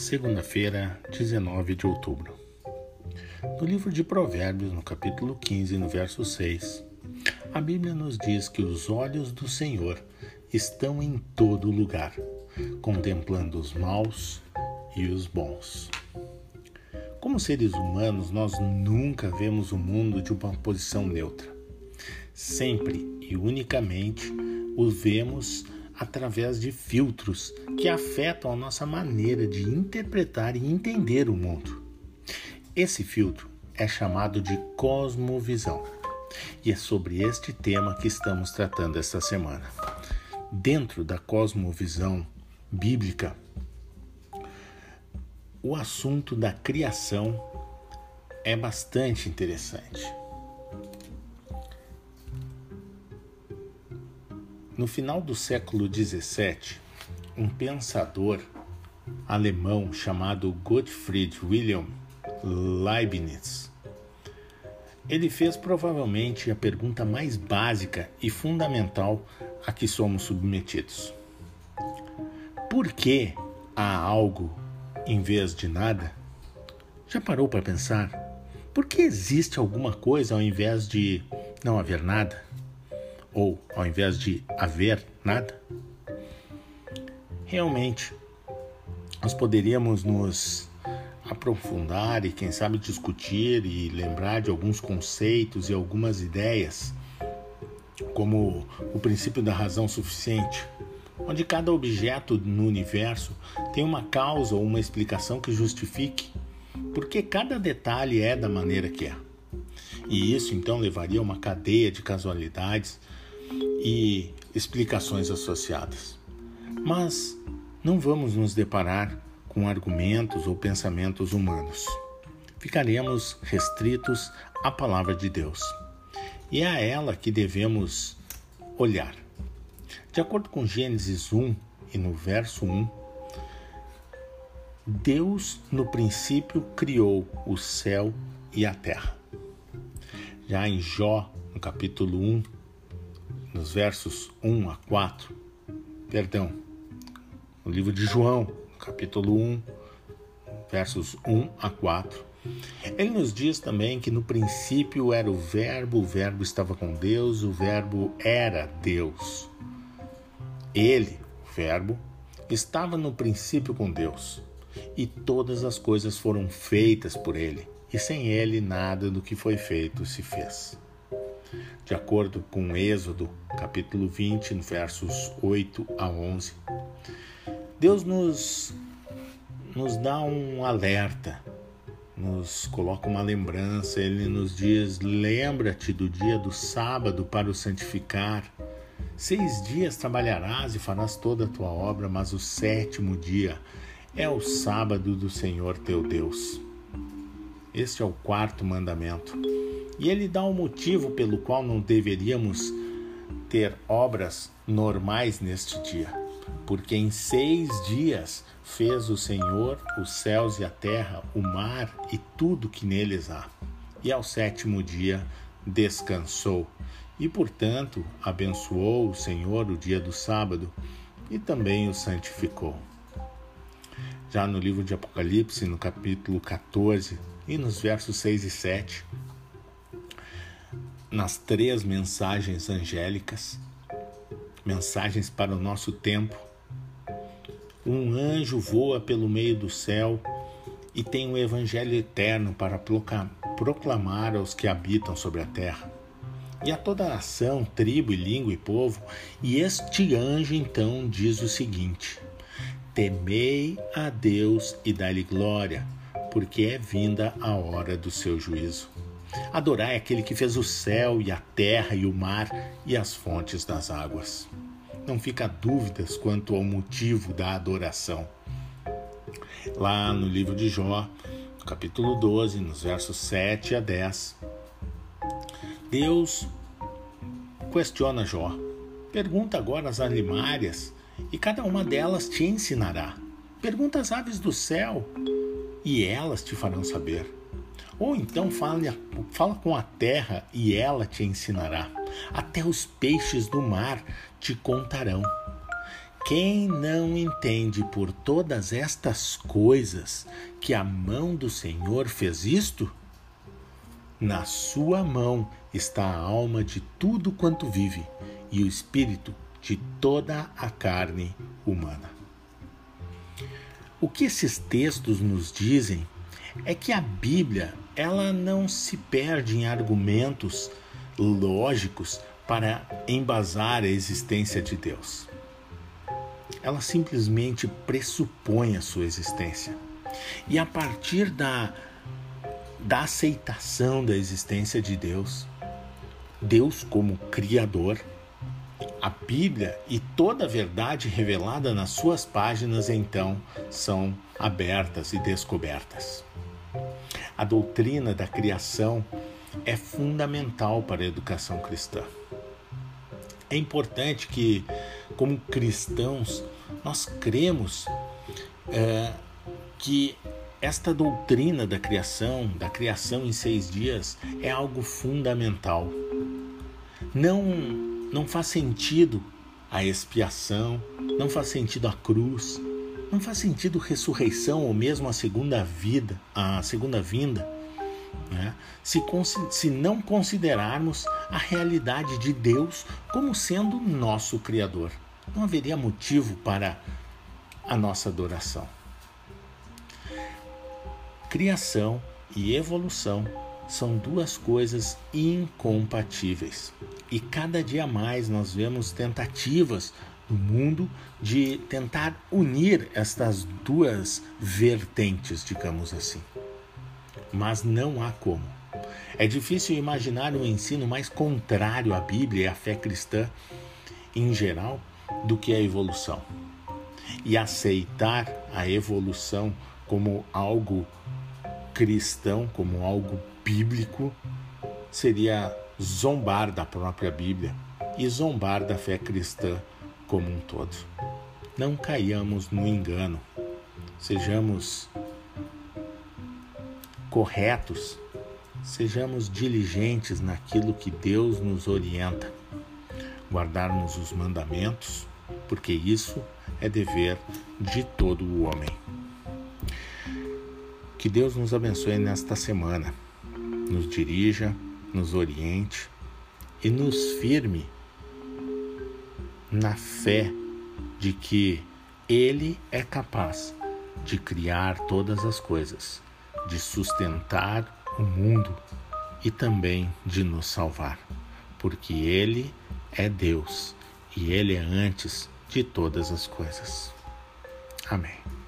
Segunda-feira, 19 de outubro. No livro de Provérbios, no capítulo 15, no verso 6, a Bíblia nos diz que os olhos do Senhor estão em todo lugar, contemplando os maus e os bons. Como seres humanos, nós nunca vemos o mundo de uma posição neutra. Sempre e unicamente o vemos através de filtros que afetam a nossa maneira de interpretar e entender o mundo. Esse filtro é chamado de cosmovisão. E é sobre este tema que estamos tratando esta semana. Dentro da cosmovisão bíblica, o assunto da criação é bastante interessante. No final do século XVII, um pensador alemão chamado Gottfried Wilhelm Leibniz, ele fez provavelmente a pergunta mais básica e fundamental a que somos submetidos. Por que há algo em vez de nada? Já parou para pensar? Por que existe alguma coisa ao invés de não haver nada? Ou ao invés de haver nada? Realmente, nós poderíamos nos aprofundar e, quem sabe, discutir e lembrar de alguns conceitos e algumas ideias, como o princípio da razão suficiente, onde cada objeto no universo tem uma causa ou uma explicação que justifique porque cada detalhe é da maneira que é. E isso então levaria a uma cadeia de casualidades e explicações associadas. Mas não vamos nos deparar com argumentos ou pensamentos humanos. Ficaremos restritos à palavra de Deus. E é a ela que devemos olhar. De acordo com Gênesis 1 e no verso 1, Deus no princípio criou o céu e a terra. Já em Jó, no capítulo 1, nos versos 1 a 4, perdão, no livro de João, capítulo 1, versos 1 a 4, ele nos diz também que no princípio era o Verbo, o Verbo estava com Deus, o Verbo era Deus. Ele, o Verbo, estava no princípio com Deus, e todas as coisas foram feitas por ele, e sem ele nada do que foi feito se fez de acordo com Êxodo, capítulo 20, versos 8 a 11. Deus nos, nos dá um alerta, nos coloca uma lembrança, ele nos diz: lembra-te do dia do sábado para o santificar. Seis dias trabalharás e farás toda a tua obra, mas o sétimo dia é o sábado do Senhor teu Deus. Este é o quarto mandamento. E ele dá um motivo pelo qual não deveríamos ter obras normais neste dia. Porque em seis dias fez o Senhor os céus e a terra, o mar e tudo que neles há. E ao sétimo dia descansou. E, portanto, abençoou o Senhor o dia do sábado e também o santificou. Já no livro de Apocalipse, no capítulo 14 e nos versos 6 e 7, nas três mensagens angélicas, mensagens para o nosso tempo. Um anjo voa pelo meio do céu e tem o evangelho eterno para proclamar aos que habitam sobre a terra. E a toda a nação, tribo, e língua e povo, e este anjo então diz o seguinte: Temei a Deus e dai-lhe glória, porque é vinda a hora do seu juízo. Adorai aquele que fez o céu e a terra e o mar e as fontes das águas. Não fica dúvidas quanto ao motivo da adoração. Lá no livro de Jó, capítulo 12, nos versos 7 a 10, Deus questiona Jó. Pergunta agora às animárias, e cada uma delas te ensinará. Pergunta às aves do céu, e elas te farão saber. Ou então fale, fala com a terra e ela te ensinará. Até os peixes do mar te contarão. Quem não entende por todas estas coisas que a mão do Senhor fez isto? Na sua mão está a alma de tudo quanto vive e o espírito de toda a carne humana. O que esses textos nos dizem é que a Bíblia ela não se perde em argumentos lógicos para embasar a existência de Deus. Ela simplesmente pressupõe a sua existência. E a partir da, da aceitação da existência de Deus, Deus como Criador, a Bíblia e toda a verdade revelada nas suas páginas então são abertas e descobertas. A doutrina da criação é fundamental para a educação cristã. É importante que, como cristãos, nós cremos é, que esta doutrina da criação, da criação em seis dias, é algo fundamental. Não não faz sentido a expiação, não faz sentido a cruz, não faz sentido ressurreição ou mesmo a segunda vida, a segunda vinda, né? se, se não considerarmos a realidade de Deus como sendo nosso Criador. Não haveria motivo para a nossa adoração. Criação e evolução são duas coisas incompatíveis. E cada dia mais nós vemos tentativas no mundo de tentar unir estas duas vertentes, digamos assim. Mas não há como. É difícil imaginar um ensino mais contrário à Bíblia e à fé cristã em geral do que a evolução. E aceitar a evolução como algo cristão, como algo bíblico seria zombar da própria Bíblia e zombar da fé cristã como um todo. Não caiamos no engano, sejamos corretos, sejamos diligentes naquilo que Deus nos orienta, guardarmos os mandamentos, porque isso é dever de todo o homem. Que Deus nos abençoe nesta semana nos dirija, nos oriente e nos firme na fé de que Ele é capaz de criar todas as coisas, de sustentar o mundo e também de nos salvar, porque Ele é Deus e Ele é antes de todas as coisas. Amém.